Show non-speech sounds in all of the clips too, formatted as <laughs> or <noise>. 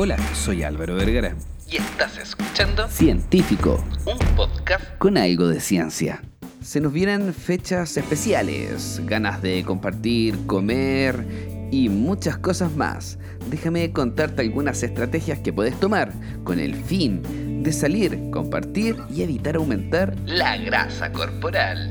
Hola, soy Álvaro Vergara. Y estás escuchando Científico, un podcast con algo de ciencia. Se nos vienen fechas especiales, ganas de compartir, comer y muchas cosas más. Déjame contarte algunas estrategias que puedes tomar con el fin de salir, compartir y evitar aumentar la grasa corporal.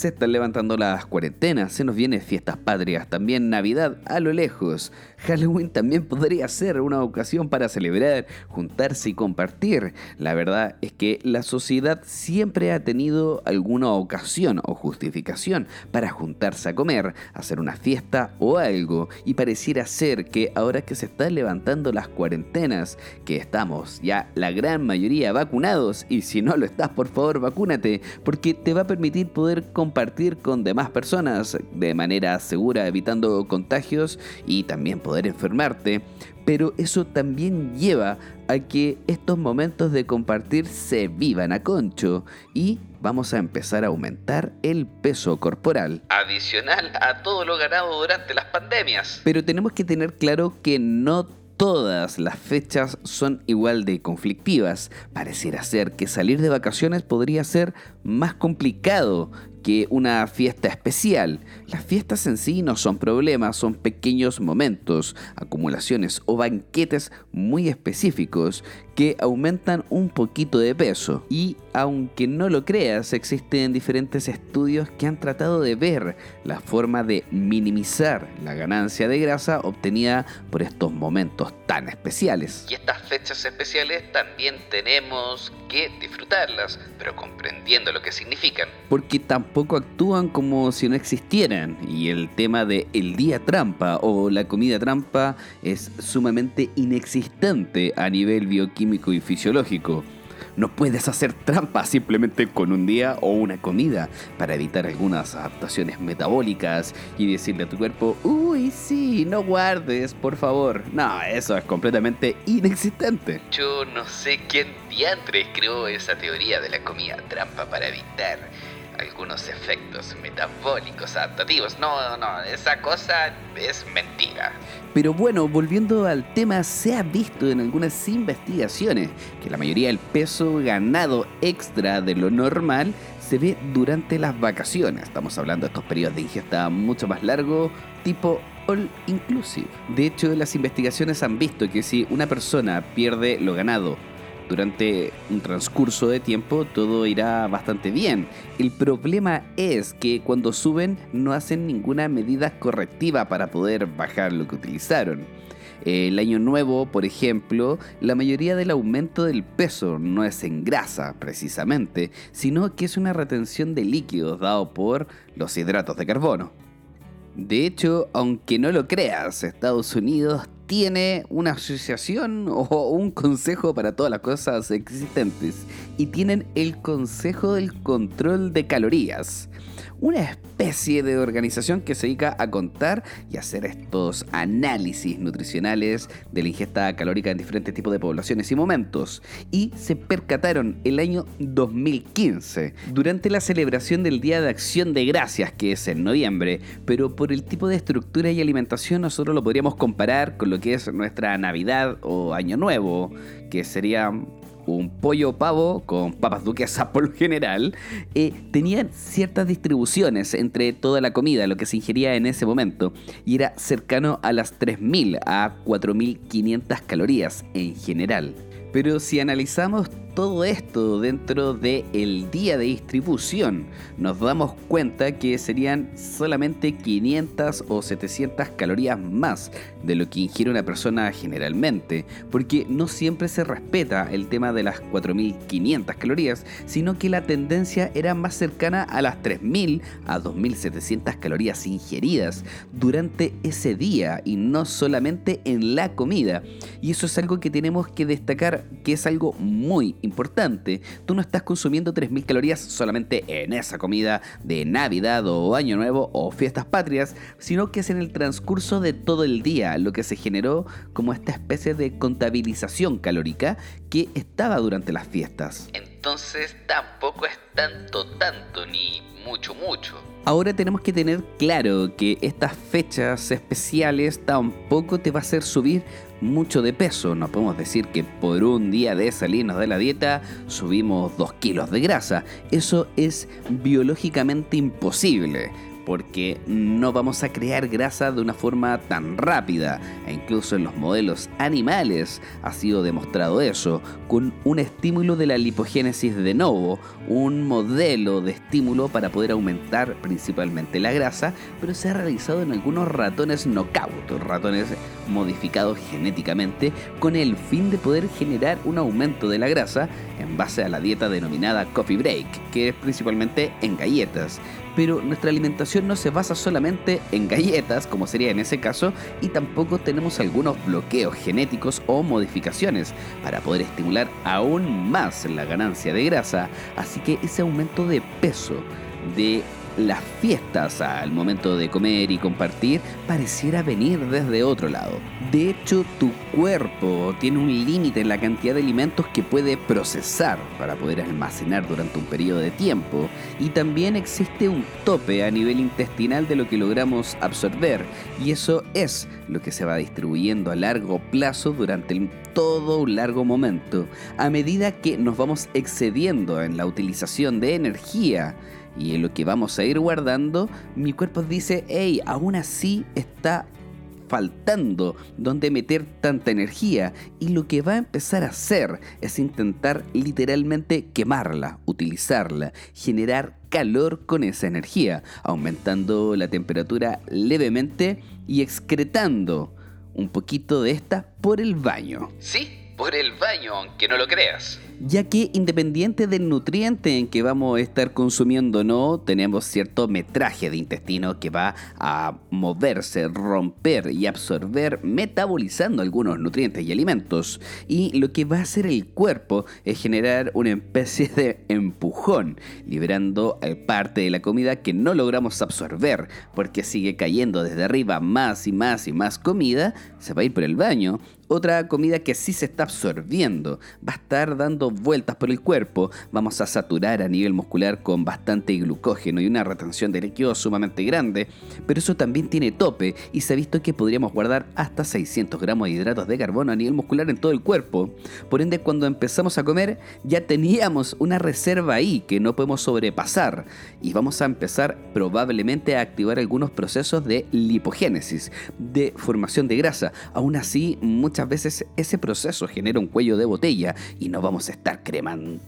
Se están levantando las cuarentenas, se nos vienen fiestas patrias, también Navidad a lo lejos. Halloween también podría ser una ocasión para celebrar, juntarse y compartir. La verdad es que la sociedad siempre ha tenido alguna ocasión o justificación para juntarse a comer, hacer una fiesta o algo. Y pareciera ser que ahora que se están levantando las cuarentenas, que estamos ya la gran mayoría vacunados, y si no lo estás, por favor, vacúnate, porque te va a permitir poder compartir compartir con demás personas de manera segura, evitando contagios y también poder enfermarte. Pero eso también lleva a que estos momentos de compartir se vivan a concho y vamos a empezar a aumentar el peso corporal. Adicional a todo lo ganado durante las pandemias. Pero tenemos que tener claro que no todas las fechas son igual de conflictivas. Pareciera ser que salir de vacaciones podría ser más complicado que una fiesta especial. Las fiestas en sí no son problemas, son pequeños momentos, acumulaciones o banquetes muy específicos que aumentan un poquito de peso. Y aunque no lo creas, existen diferentes estudios que han tratado de ver la forma de minimizar la ganancia de grasa obtenida por estos momentos tan especiales. Y estas fechas especiales también tenemos que disfrutarlas, pero comprendiendo lo que significan. Porque tampoco actúan como si no existieran. Y el tema de el día trampa o la comida trampa es sumamente inexistente a nivel bioquímico y fisiológico. No puedes hacer trampa simplemente con un día o una comida para evitar algunas adaptaciones metabólicas y decirle a tu cuerpo, uy, sí, no guardes, por favor. No, eso es completamente inexistente. Yo no sé quién diantres creó esa teoría de la comida trampa para evitar algunos efectos metabólicos adaptativos. No, no, esa cosa es mentira. Pero bueno, volviendo al tema, se ha visto en algunas investigaciones que la mayoría del peso ganado extra de lo normal se ve durante las vacaciones. Estamos hablando de estos periodos de ingesta mucho más largos, tipo all inclusive. De hecho, las investigaciones han visto que si una persona pierde lo ganado durante un transcurso de tiempo todo irá bastante bien. El problema es que cuando suben no hacen ninguna medida correctiva para poder bajar lo que utilizaron. El año nuevo, por ejemplo, la mayoría del aumento del peso no es en grasa precisamente, sino que es una retención de líquidos dado por los hidratos de carbono. De hecho, aunque no lo creas, Estados Unidos tiene una asociación o un consejo para todas las cosas existentes. Y tienen el Consejo del Control de Calorías una especie de organización que se dedica a contar y hacer estos análisis nutricionales de la ingesta calórica en diferentes tipos de poblaciones y momentos. Y se percataron el año 2015, durante la celebración del Día de Acción de Gracias, que es en noviembre, pero por el tipo de estructura y alimentación nosotros lo podríamos comparar con lo que es nuestra Navidad o Año Nuevo, que sería un pollo pavo con papas duquesas <laughs> por lo general, eh, tenían ciertas distribuciones entre toda la comida, lo que se ingería en ese momento, y era cercano a las 3.000 a 4.500 calorías en general. Pero si analizamos todo esto dentro del día de distribución, nos damos cuenta que serían solamente 500 o 700 calorías más de lo que ingiere una persona generalmente, porque no siempre se respeta el tema de las 4500 calorías, sino que la tendencia era más cercana a las 3000 a 2700 calorías ingeridas durante ese día y no solamente en la comida. Y eso es algo que tenemos que destacar que es algo muy importante. Tú no estás consumiendo 3.000 calorías solamente en esa comida de Navidad o Año Nuevo o fiestas patrias, sino que es en el transcurso de todo el día lo que se generó como esta especie de contabilización calórica que estaba durante las fiestas Entonces tampoco es tanto, tanto, ni mucho, mucho. Ahora tenemos que tener claro que estas fechas especiales tampoco te va a hacer subir mucho de peso. No podemos decir que por un día de salirnos de la dieta subimos 2 kilos de grasa. Eso es biológicamente imposible porque no vamos a crear grasa de una forma tan rápida. E incluso en los modelos animales ha sido demostrado eso, con un estímulo de la lipogénesis de novo, un modelo de estímulo para poder aumentar principalmente la grasa, pero se ha realizado en algunos ratones knockout, ratones modificados genéticamente, con el fin de poder generar un aumento de la grasa en base a la dieta denominada coffee break, que es principalmente en galletas pero nuestra alimentación no se basa solamente en galletas, como sería en ese caso, y tampoco tenemos algunos bloqueos genéticos o modificaciones para poder estimular aún más la ganancia de grasa, así que ese aumento de peso de las fiestas al momento de comer y compartir pareciera venir desde otro lado. De hecho, tu cuerpo tiene un límite en la cantidad de alimentos que puede procesar para poder almacenar durante un periodo de tiempo. Y también existe un tope a nivel intestinal de lo que logramos absorber. Y eso es lo que se va distribuyendo a largo plazo durante todo un largo momento. A medida que nos vamos excediendo en la utilización de energía y en lo que vamos a ir guardando, mi cuerpo dice, hey, aún así está faltando donde meter tanta energía y lo que va a empezar a hacer es intentar literalmente quemarla, utilizarla, generar calor con esa energía, aumentando la temperatura levemente y excretando un poquito de esta por el baño. Sí, por el baño, aunque no lo creas ya que independiente del nutriente en que vamos a estar consumiendo no, tenemos cierto metraje de intestino que va a moverse, romper y absorber, metabolizando algunos nutrientes y alimentos. Y lo que va a hacer el cuerpo es generar una especie de empujón, liberando eh, parte de la comida que no logramos absorber, porque sigue cayendo desde arriba más y más y más comida, se va a ir por el baño otra comida que sí se está absorbiendo, va a estar dando vueltas por el cuerpo, vamos a saturar a nivel muscular con bastante glucógeno y una retención de líquido sumamente grande, pero eso también tiene tope y se ha visto que podríamos guardar hasta 600 gramos de hidratos de carbono a nivel muscular en todo el cuerpo. Por ende, cuando empezamos a comer ya teníamos una reserva ahí que no podemos sobrepasar y vamos a empezar probablemente a activar algunos procesos de lipogénesis, de formación de grasa. Aún así, muchas veces ese proceso genera un cuello de botella y no vamos a estar cremando.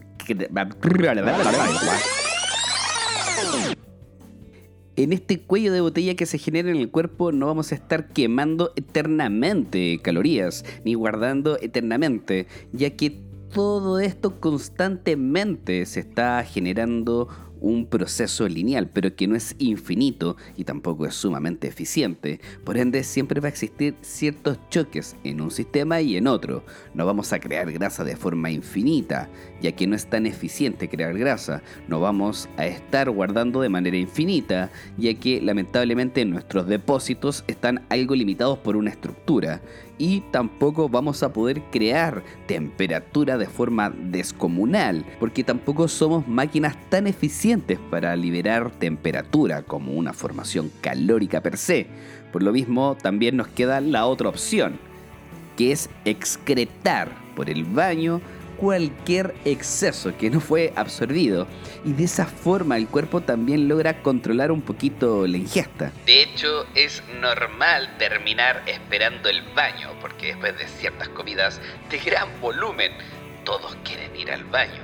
En este cuello de botella que se genera en el cuerpo no vamos a estar quemando eternamente calorías ni guardando eternamente, ya que todo esto constantemente se está generando un proceso lineal, pero que no es infinito y tampoco es sumamente eficiente. Por ende, siempre va a existir ciertos choques en un sistema y en otro. No vamos a crear grasa de forma infinita, ya que no es tan eficiente crear grasa. No vamos a estar guardando de manera infinita, ya que lamentablemente nuestros depósitos están algo limitados por una estructura y tampoco vamos a poder crear temperatura de forma descomunal, porque tampoco somos máquinas tan eficientes para liberar temperatura como una formación calórica per se. Por lo mismo, también nos queda la otra opción, que es excretar por el baño cualquier exceso que no fue absorbido y de esa forma el cuerpo también logra controlar un poquito la ingesta. De hecho, es normal terminar esperando el baño porque después de ciertas comidas de gran volumen, todos quieren ir al baño.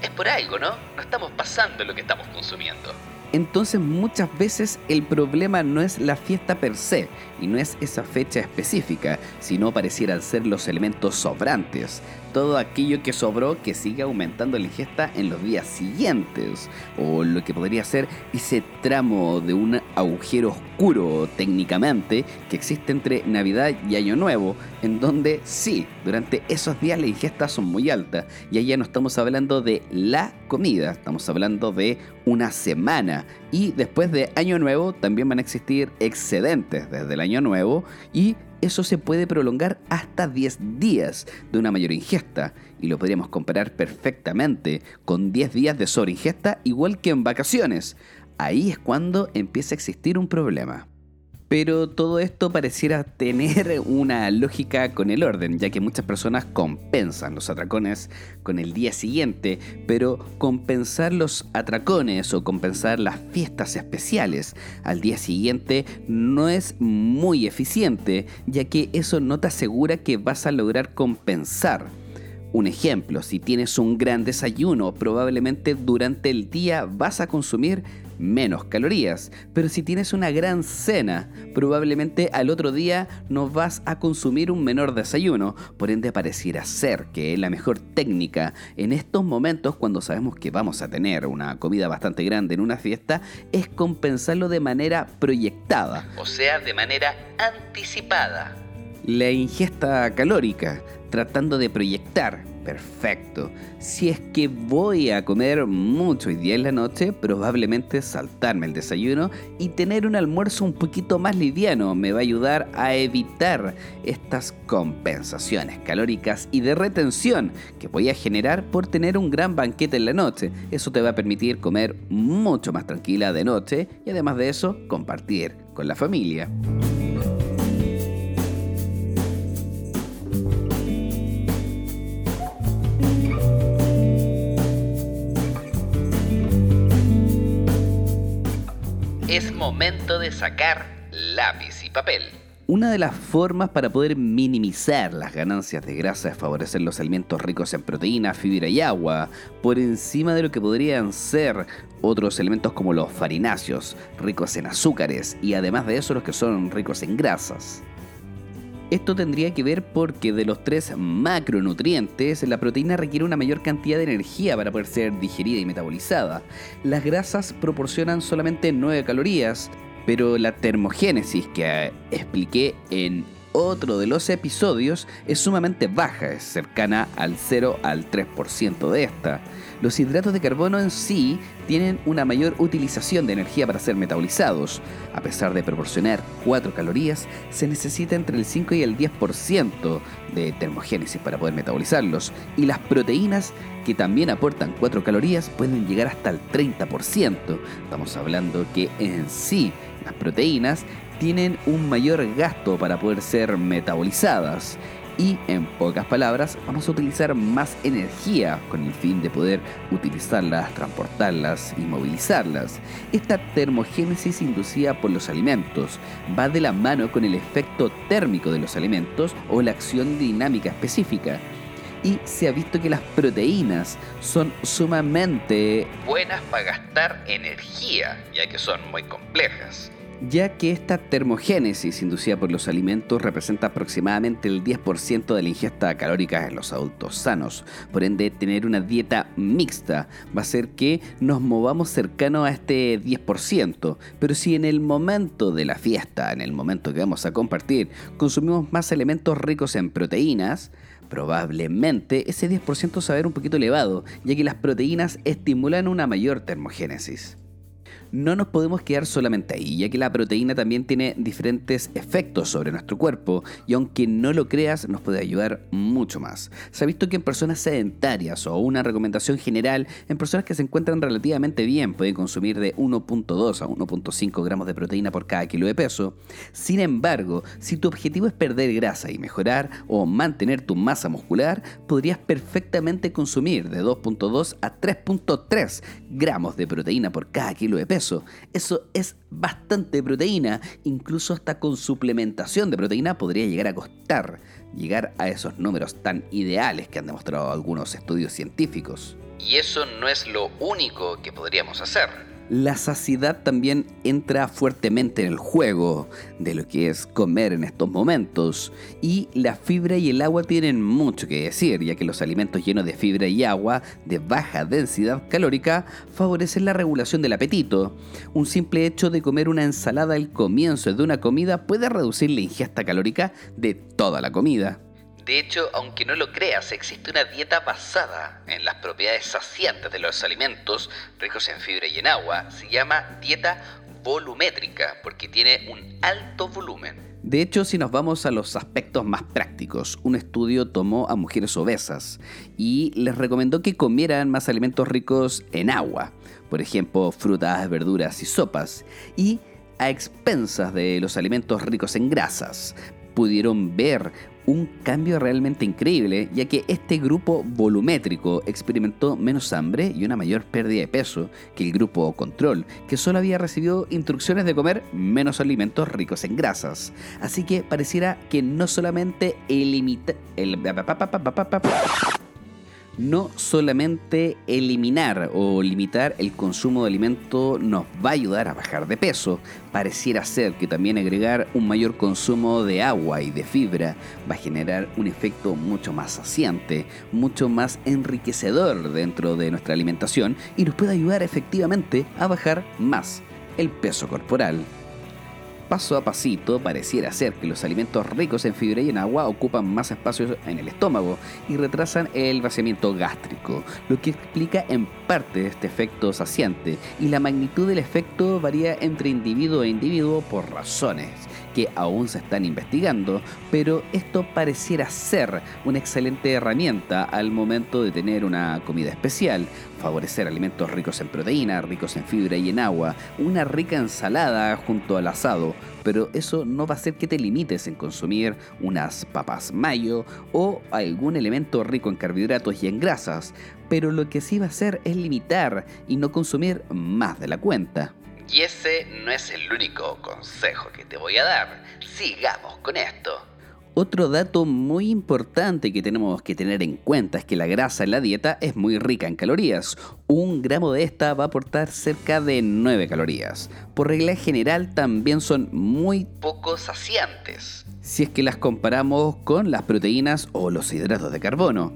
Es por algo, ¿no? No estamos pasando lo que estamos consumiendo. Entonces muchas veces el problema no es la fiesta per se y no es esa fecha específica, sino parecieran ser los elementos sobrantes, todo aquello que sobró que siga aumentando la ingesta en los días siguientes, o lo que podría ser ese tramo de un agujero oscuro técnicamente que existe entre Navidad y Año Nuevo, en donde sí, durante esos días las ingestas son muy altas, y ya no estamos hablando de la comida, estamos hablando de una semana, y después de Año Nuevo también van a existir excedentes desde el Año Nuevo y eso se puede prolongar hasta 10 días de una mayor ingesta y lo podríamos comparar perfectamente con 10 días de sobreingesta igual que en vacaciones. Ahí es cuando empieza a existir un problema. Pero todo esto pareciera <laughs> tener una lógica con el orden, ya que muchas personas compensan los atracones con el día siguiente, pero compensar los atracones o compensar las fiestas especiales al día siguiente no es muy eficiente, ya que eso no te asegura que vas a lograr compensar. Un ejemplo, si tienes un gran desayuno, probablemente durante el día vas a consumir menos calorías. Pero si tienes una gran cena, probablemente al otro día no vas a consumir un menor desayuno. Por ende, pareciera ser que la mejor técnica en estos momentos, cuando sabemos que vamos a tener una comida bastante grande en una fiesta, es compensarlo de manera proyectada. O sea, de manera anticipada. La ingesta calórica, tratando de proyectar Perfecto. Si es que voy a comer mucho hoy día en la noche, probablemente saltarme el desayuno y tener un almuerzo un poquito más liviano me va a ayudar a evitar estas compensaciones calóricas y de retención que voy a generar por tener un gran banquete en la noche. Eso te va a permitir comer mucho más tranquila de noche y además de eso compartir con la familia. Momento de sacar lápiz y papel. Una de las formas para poder minimizar las ganancias de grasa es favorecer los alimentos ricos en proteína, fibra y agua, por encima de lo que podrían ser otros elementos como los farináceos, ricos en azúcares, y además de eso los que son ricos en grasas. Esto tendría que ver porque de los tres macronutrientes, la proteína requiere una mayor cantidad de energía para poder ser digerida y metabolizada. Las grasas proporcionan solamente 9 calorías, pero la termogénesis que expliqué en otro de los episodios es sumamente baja, es cercana al 0 al 3% de esta. Los hidratos de carbono en sí tienen una mayor utilización de energía para ser metabolizados. A pesar de proporcionar 4 calorías, se necesita entre el 5 y el 10% de termogénesis para poder metabolizarlos. Y las proteínas, que también aportan 4 calorías, pueden llegar hasta el 30%. Estamos hablando que en sí las proteínas tienen un mayor gasto para poder ser metabolizadas y en pocas palabras vamos a utilizar más energía con el fin de poder utilizarlas, transportarlas y movilizarlas. Esta termogénesis inducida por los alimentos va de la mano con el efecto térmico de los alimentos o la acción dinámica específica. Y se ha visto que las proteínas son sumamente buenas para gastar energía, ya que son muy complejas ya que esta termogénesis inducida por los alimentos representa aproximadamente el 10% de la ingesta calórica en los adultos sanos. Por ende, tener una dieta mixta va a hacer que nos movamos cercano a este 10%. Pero si en el momento de la fiesta, en el momento que vamos a compartir, consumimos más elementos ricos en proteínas, probablemente ese 10% se va a ver un poquito elevado, ya que las proteínas estimulan una mayor termogénesis no nos podemos quedar solamente ahí, ya que la proteína también tiene diferentes efectos sobre nuestro cuerpo y aunque no lo creas, nos puede ayudar mucho más. Se ha visto que en personas sedentarias o una recomendación general, en personas que se encuentran relativamente bien, pueden consumir de 1.2 a 1.5 gramos de proteína por cada kilo de peso. Sin embargo, si tu objetivo es perder grasa y mejorar o mantener tu masa muscular, podrías perfectamente consumir de 2.2 a 3.3 gramos de proteína por cada kilo de peso eso. es bastante proteína. Incluso hasta con suplementación de proteína podría llegar a costar llegar a esos números tan ideales que han demostrado algunos estudios científicos. Y eso no es lo único que podríamos hacer la saciedad también entra fuertemente en el juego de lo que es comer en estos momentos. Y la fibra y el agua tienen mucho que decir, ya que los alimentos llenos de fibra y agua de baja densidad calórica favorecen la regulación del apetito. Un simple hecho de comer una ensalada al comienzo de una comida puede reducir la ingesta calórica de toda la comida. De hecho, aunque no lo creas, existe una dieta basada en las propiedades saciantes de los alimentos ricos en fibra y en agua. Se llama dieta volumétrica porque tiene un alto volumen. De hecho, si nos vamos a los aspectos más prácticos, un estudio tomó a mujeres obesas y les recomendó que comieran más alimentos ricos en agua, por ejemplo, frutas, verduras y sopas, y a expensas de los alimentos ricos en grasas. Pudieron ver un cambio realmente increíble, ya que este grupo volumétrico experimentó menos hambre y una mayor pérdida de peso que el grupo control, que solo había recibido instrucciones de comer menos alimentos ricos en grasas. Así que pareciera que no solamente el, el no solamente eliminar o limitar el consumo de alimento nos va a ayudar a bajar de peso, pareciera ser que también agregar un mayor consumo de agua y de fibra va a generar un efecto mucho más saciante, mucho más enriquecedor dentro de nuestra alimentación y nos puede ayudar efectivamente a bajar más el peso corporal paso a pasito pareciera ser que los alimentos ricos en fibra y en agua ocupan más espacio en el estómago y retrasan el vaciamiento gástrico, lo que explica en parte este efecto saciante y la magnitud del efecto varía entre individuo e individuo por razones que aún se están investigando, pero esto pareciera ser una excelente herramienta al momento de tener una comida especial, favorecer alimentos ricos en proteína, ricos en fibra y en agua, una rica ensalada junto al asado, pero eso no va a hacer que te limites en consumir unas papas mayo o algún elemento rico en carbohidratos y en grasas, pero lo que sí va a hacer es limitar y no consumir más de la cuenta. Y ese no es el único consejo que te voy a dar. Sigamos con esto. Otro dato muy importante que tenemos que tener en cuenta es que la grasa en la dieta es muy rica en calorías. Un gramo de esta va a aportar cerca de 9 calorías. Por regla general también son muy poco saciantes. Si es que las comparamos con las proteínas o los hidratos de carbono.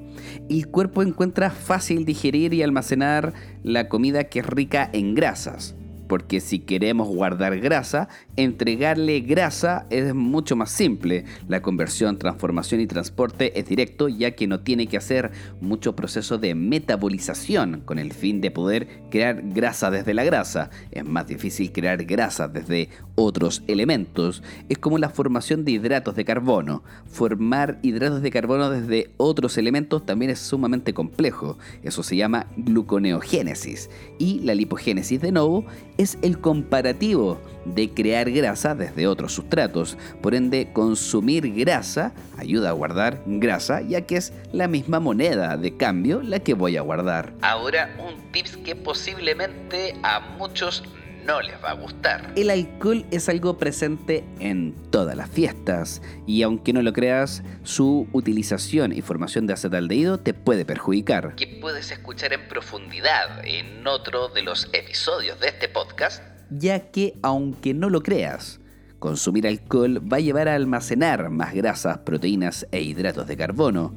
El cuerpo encuentra fácil digerir y almacenar la comida que es rica en grasas porque si queremos guardar grasa, entregarle grasa es mucho más simple. La conversión, transformación y transporte es directo ya que no tiene que hacer mucho proceso de metabolización con el fin de poder crear grasa desde la grasa. Es más difícil crear grasa desde otros elementos. Es como la formación de hidratos de carbono. Formar hidratos de carbono desde otros elementos también es sumamente complejo. Eso se llama gluconeogénesis. Y la lipogénesis de nuevo es el comparativo de crear grasa desde otros sustratos. Por ende, consumir grasa ayuda a guardar grasa ya que es la misma moneda de cambio la que voy a guardar. Ahora un tips que posiblemente a muchos no les va a gustar. El alcohol es algo presente en todas las fiestas y aunque no lo creas, su utilización y formación de acetaldehído te puede perjudicar. Que puedes escuchar en profundidad en otro de los episodios de este podcast. Ya que aunque no lo creas, consumir alcohol va a llevar a almacenar más grasas, proteínas e hidratos de carbono.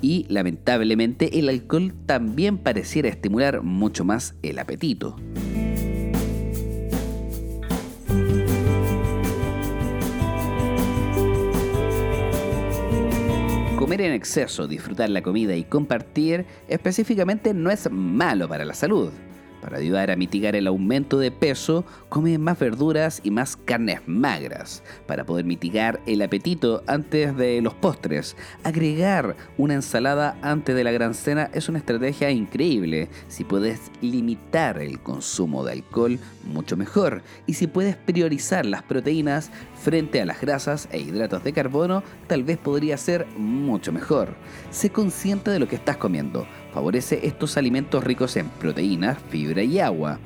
Y lamentablemente el alcohol también pareciera estimular mucho más el apetito. Comer en exceso, disfrutar la comida y compartir específicamente no es malo para la salud. Para ayudar a mitigar el aumento de peso, come más verduras y más carnes magras. Para poder mitigar el apetito antes de los postres, agregar una ensalada antes de la gran cena es una estrategia increíble. Si puedes limitar el consumo de alcohol, mucho mejor. Y si puedes priorizar las proteínas frente a las grasas e hidratos de carbono, tal vez podría ser mucho mejor. Sé consciente de lo que estás comiendo favorece estos alimentos ricos en proteínas, fibra y agua.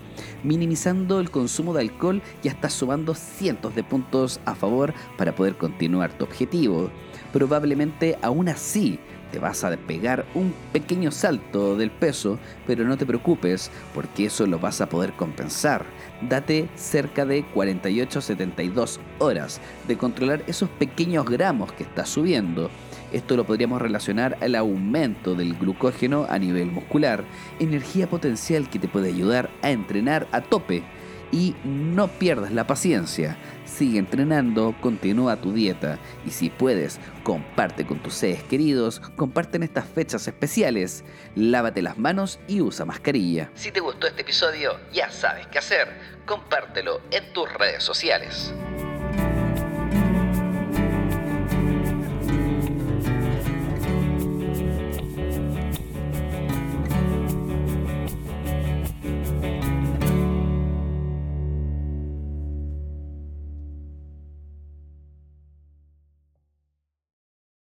Minimizando el consumo de alcohol ya estás sumando cientos de puntos a favor para poder continuar tu objetivo. Probablemente aún así te vas a pegar un pequeño salto del peso, pero no te preocupes porque eso lo vas a poder compensar. Date cerca de 48-72 horas de controlar esos pequeños gramos que estás subiendo esto lo podríamos relacionar al aumento del glucógeno a nivel muscular, energía potencial que te puede ayudar a entrenar a tope. Y no pierdas la paciencia, sigue entrenando, continúa tu dieta y si puedes, comparte con tus seres queridos, comparte en estas fechas especiales, lávate las manos y usa mascarilla. Si te gustó este episodio, ya sabes qué hacer, compártelo en tus redes sociales.